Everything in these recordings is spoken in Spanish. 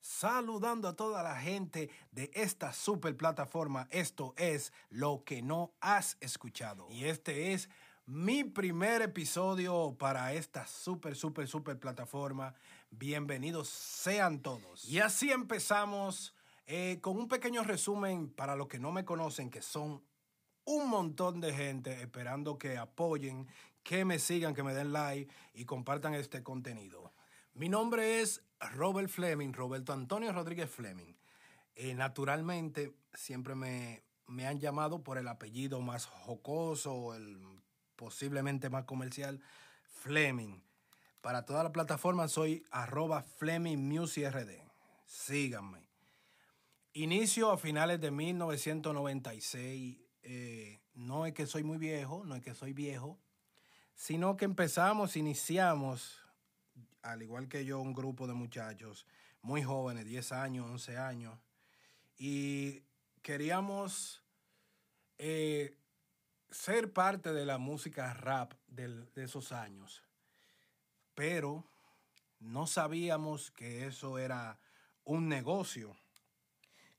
saludando a toda la gente de esta super plataforma. Esto es lo que no has escuchado. Y este es mi primer episodio para esta super, super, super plataforma. Bienvenidos sean todos. Y así empezamos eh, con un pequeño resumen para los que no me conocen, que son un montón de gente esperando que apoyen, que me sigan, que me den like y compartan este contenido. Mi nombre es Robert Fleming, Roberto Antonio Rodríguez Fleming. Eh, naturalmente, siempre me, me, han llamado por el apellido más jocoso, el posiblemente más comercial, Fleming. Para toda la plataforma soy arroba Fleming RD. Síganme. Inicio a finales de 1996. Eh, no es que soy muy viejo, no es que soy viejo, sino que empezamos, iniciamos al igual que yo, un grupo de muchachos muy jóvenes, 10 años, 11 años, y queríamos eh, ser parte de la música rap de esos años, pero no sabíamos que eso era un negocio.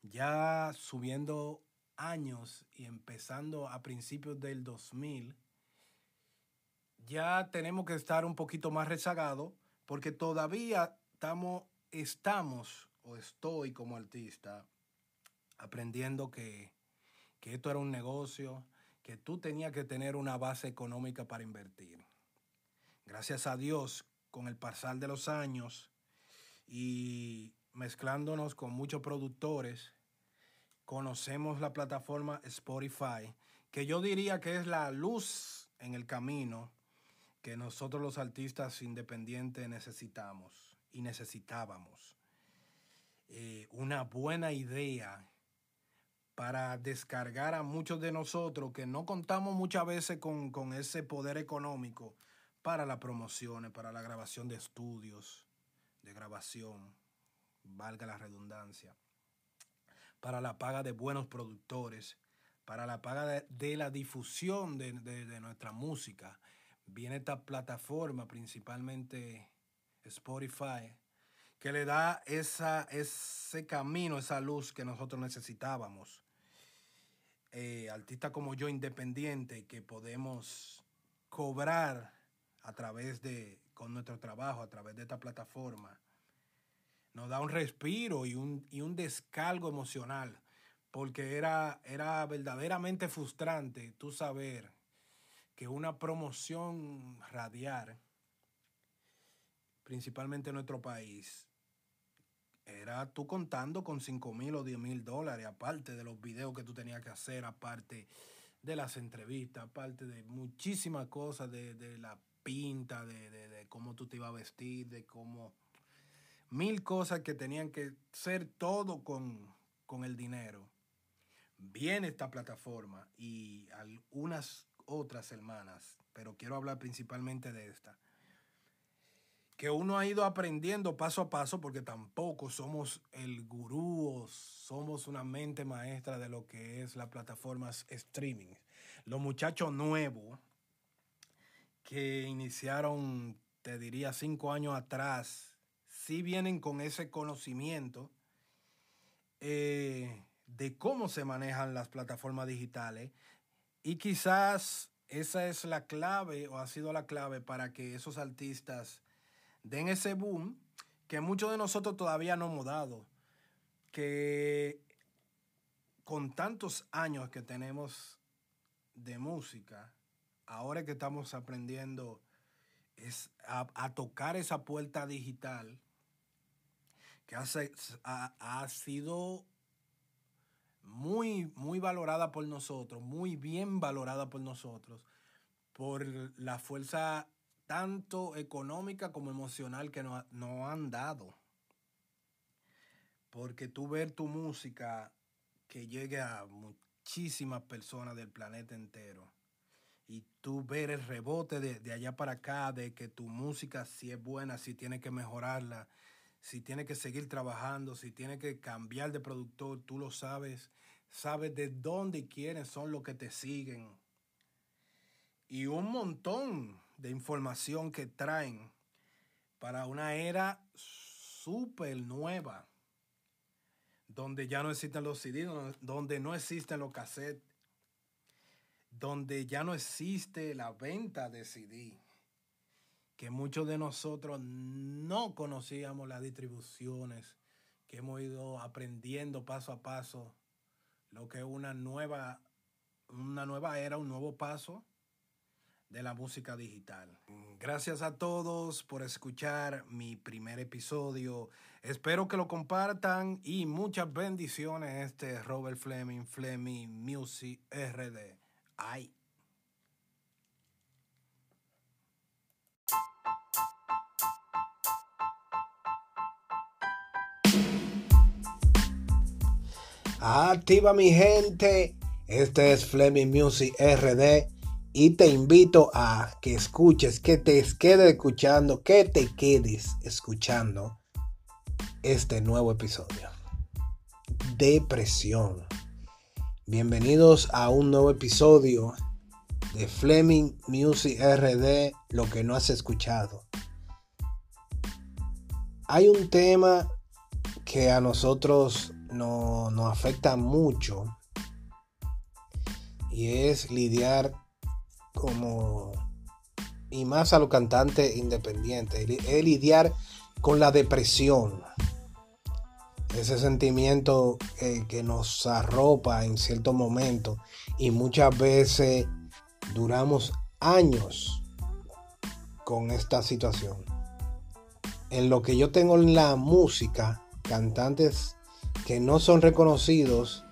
Ya subiendo años y empezando a principios del 2000, ya tenemos que estar un poquito más rezagados porque todavía estamos, o estoy como artista aprendiendo que, que esto era un negocio, que tú tenías que tener una base económica para invertir. Gracias a Dios, con el pasar de los años y mezclándonos con muchos productores, conocemos la plataforma Spotify, que yo diría que es la luz en el camino que nosotros los artistas independientes necesitamos y necesitábamos. Eh, una buena idea para descargar a muchos de nosotros que no contamos muchas veces con, con ese poder económico para las promociones, para la grabación de estudios, de grabación, valga la redundancia, para la paga de buenos productores, para la paga de, la difusión de, de nuestra música viene esta plataforma, principalmente Spotify, que le da ese camino, esa luz que nosotros necesitábamos. Eh, artistas como yo, independiente, que podemos cobrar a través de, con nuestro trabajo, a través de esta plataforma, nos da un respiro y un, y un descargo emocional, porque era, era verdaderamente frustrante tú saber que una promoción radial, principalmente en nuestro país, era tú contando con 5 mil o 10 mil dólares, aparte de los videos que tú tenías que hacer, aparte de las entrevistas, aparte de muchísimas cosas, de, la pinta, de, de, cómo tú te ibas a vestir, de cómo... Mil cosas que tenían que ser todo con, con el dinero. Viene esta plataforma y algunas otras hermanas, pero quiero hablar principalmente de esta. Que uno ha ido aprendiendo paso a paso porque tampoco somos el gurú somos una mente maestra de lo que es las plataformas streaming. Los muchachos nuevos que iniciaron, te diría, cinco años atrás, sí vienen con ese conocimiento eh, de cómo se manejan las plataformas digitales y quizás esa es la clave o ha sido la clave para que esos artistas den ese boom que muchos de nosotros todavía no hemos dado. Que con tantos años que tenemos de música, ahora que estamos aprendiendo es a, tocar esa puerta digital que hace, ha sido muy, muy valorada por nosotros, muy bien valorada por nosotros, por la fuerza tanto económica como emocional que nos, han dado. Porque tú ver tu música que llegue a muchísimas personas del planeta entero y tú ver el rebote de, de allá para acá, de que tu música si es buena, si tiene que mejorarla, si tiene que seguir trabajando, si tiene que cambiar de productor, tú lo sabes, sabes de dónde y quiénes son los que te siguen. Y un montón de información que traen para una era súper nueva, donde ya no existen los CD, donde no existen los cassettes, donde ya no existe la venta de CD, que muchos de nosotros no conocíamos las distribuciones, que hemos ido aprendiendo paso a paso lo que es una nueva, una nueva era, un nuevo paso de la música digital. Gracias a todos por escuchar mi primer episodio. Espero que lo compartan y muchas bendiciones. Este es Robert Fleming, Fleming Music RD. Ay. Activa mi gente. Este es Fleming Music RD y te invito a que escuches, que te quedes escuchando, que te quedes escuchando este nuevo episodio. Depresión. Bienvenidos a un nuevo episodio de Fleming Music RD, lo que no has escuchado. Hay un tema que a nosotros nos afecta mucho. Y es lidiar como y más a los cantantes independientes, es lidiar con la depresión, ese sentimiento que nos arropa en cierto momento. Y muchas veces duramos años con esta situación. En lo que yo tengo en la música, cantantes que no son reconocidos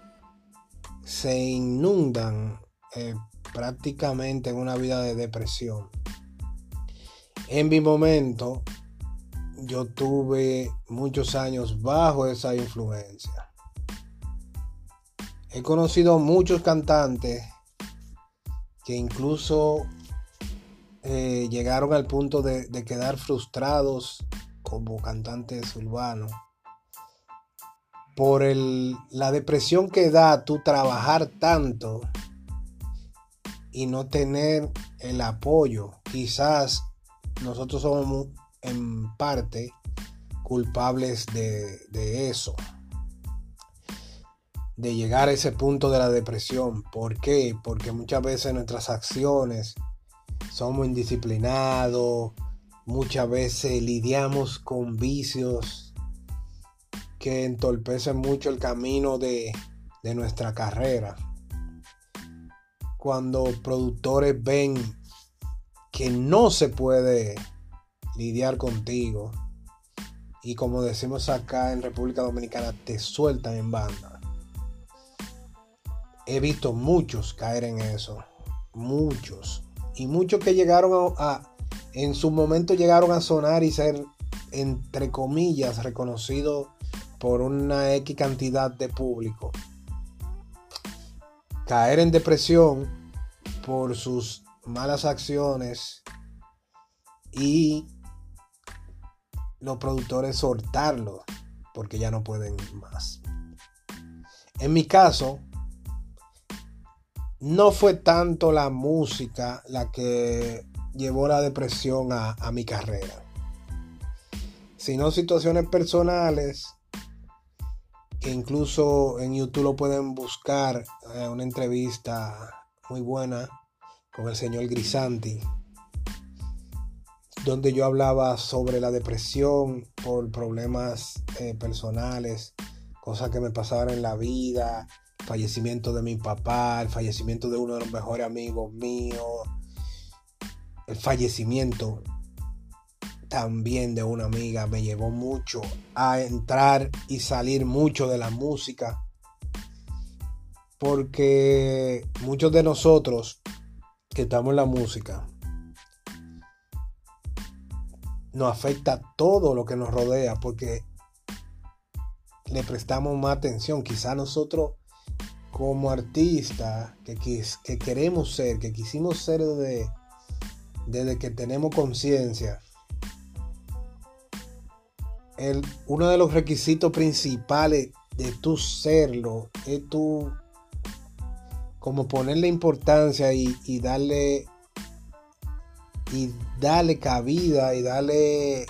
se inundan eh, prácticamente en una vida de depresión. En mi momento, yo tuve muchos años bajo esa influencia. He conocido muchos cantantes que incluso eh, llegaron al punto de, de quedar frustrados como cantantes urbanos por el, la depresión que da tú trabajar tanto y no tener el apoyo. Quizás nosotros somos en parte culpables de, eso. De llegar a ese punto de la depresión. ¿Por qué? Porque muchas veces nuestras acciones somos indisciplinados. Muchas veces lidiamos con vicios que entorpecen mucho el camino de, de nuestra carrera cuando productores ven que no se puede lidiar contigo y como decimos acá en República Dominicana te sueltan en banda. He visto muchos caer en eso, muchos y muchos que llegaron a, en su momento llegaron a sonar y ser entre comillas reconocidos por una X cantidad de público caer en depresión por sus malas acciones y los productores soltarlo porque ya no pueden más. En mi caso, no fue tanto la música la que llevó la depresión a, a mi carrera, sino situaciones personales incluso en YouTube lo pueden buscar eh, una entrevista muy buena con el señor Grisanti, donde yo hablaba sobre la depresión por problemas eh, personales, cosas que me pasaban en la vida, fallecimiento de mi papá, el fallecimiento de uno de los mejores amigos míos, el fallecimiento también de una amiga me llevó mucho a entrar y salir mucho de la música. Porque muchos de nosotros que estamos en la música nos afecta todo lo que nos rodea porque le prestamos más atención. Quizá nosotros como artistas que, que, queremos ser, que quisimos ser desde, desde que tenemos conciencia, uno de los requisitos principales de tu serlo es tu como ponerle importancia y, darle y darle cabida y darle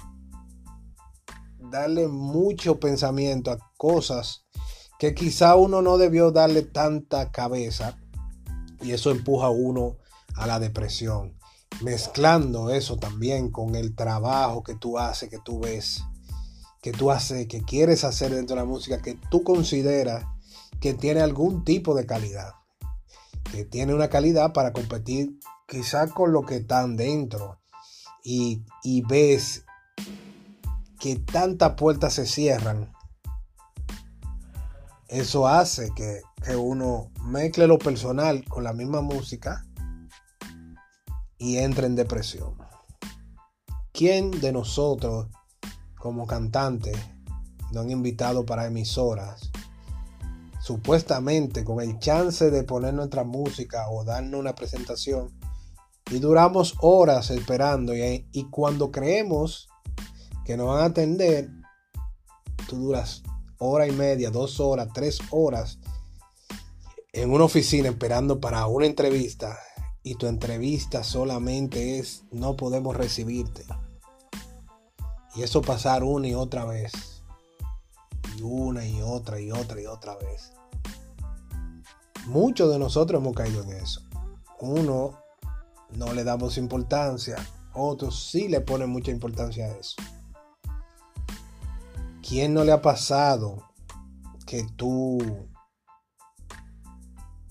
darle mucho pensamiento a cosas que quizá uno no debió darle tanta cabeza y eso empuja a uno a la depresión. Mezclando eso también con el trabajo que tú haces, que tú ves, que tú haces, que quieres hacer dentro de la música, que tú consideras que tiene algún tipo de calidad. Que tiene una calidad para competir quizá con lo que están dentro. Y, y ves que tantas puertas se cierran eso hace que, uno mezcle lo personal con la misma música y entre en depresión. ¿Quién de nosotros como cantantes nos han invitado para emisoras? Supuestamente con el chance de poner nuestra música o darnos una presentación y duramos horas esperando y, y cuando creemos que nos van a atender, tú duras hora y media, dos horas, tres horas en una oficina esperando para una entrevista y tu entrevista solamente es no podemos recibirte. Y eso pasar una y otra vez. Y una y otra y otra y otra vez. Muchos de nosotros hemos caído en eso. Uno no le damos importancia, otros sí le ponen mucha importancia a eso. ¿Quién no le ha pasado que tú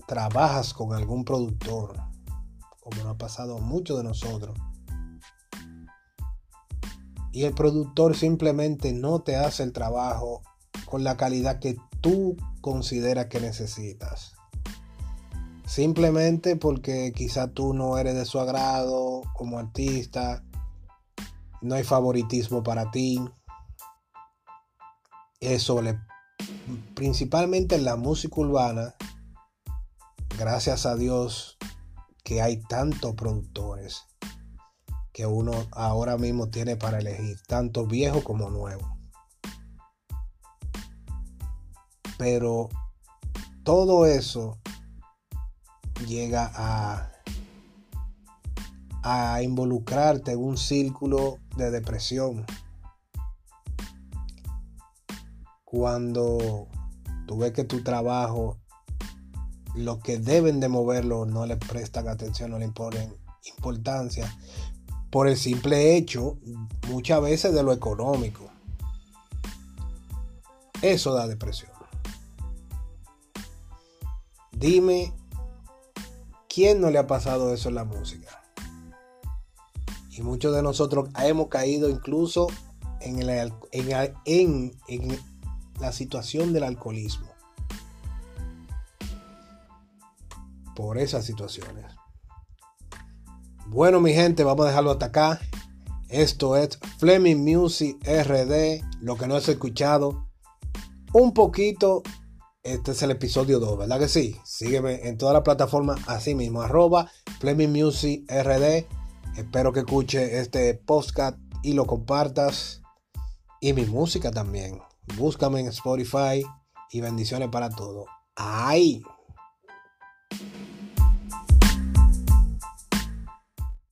trabajas con algún productor, como nos ha pasado a muchos de nosotros, y el productor simplemente no te hace el trabajo con la calidad que tú consideras que necesitas? Simplemente porque quizá tú no eres de su agrado como artista, no hay favoritismo para ti, eso le, principalmente en la música urbana, gracias a Dios que hay tantos productores que uno ahora mismo tiene para elegir, tanto viejo como nuevo. Pero todo eso llega a, involucrarte en un círculo de depresión cuando tú ves que tu trabajo, lo que deben de moverlo, no le prestan atención, no le imponen importancia, por el simple hecho, muchas veces de lo económico. Eso da depresión. Dime, ¿quién no le ha pasado eso en la música? Y muchos de nosotros hemos caído incluso en, en la situación del alcoholismo. Por esas situaciones. Bueno, mi gente, vamos a dejarlo hasta acá. Esto es Fleming Music RD, lo que no has escuchado. Un poquito, este es el episodio 2, ¿verdad que sí? Sígueme en toda la plataforma así mismo, arroba Fleming Music RD. Espero que escuche este podcast y lo compartas. Y mi música también. Búscame en Spotify y bendiciones para todo. ¡Ay!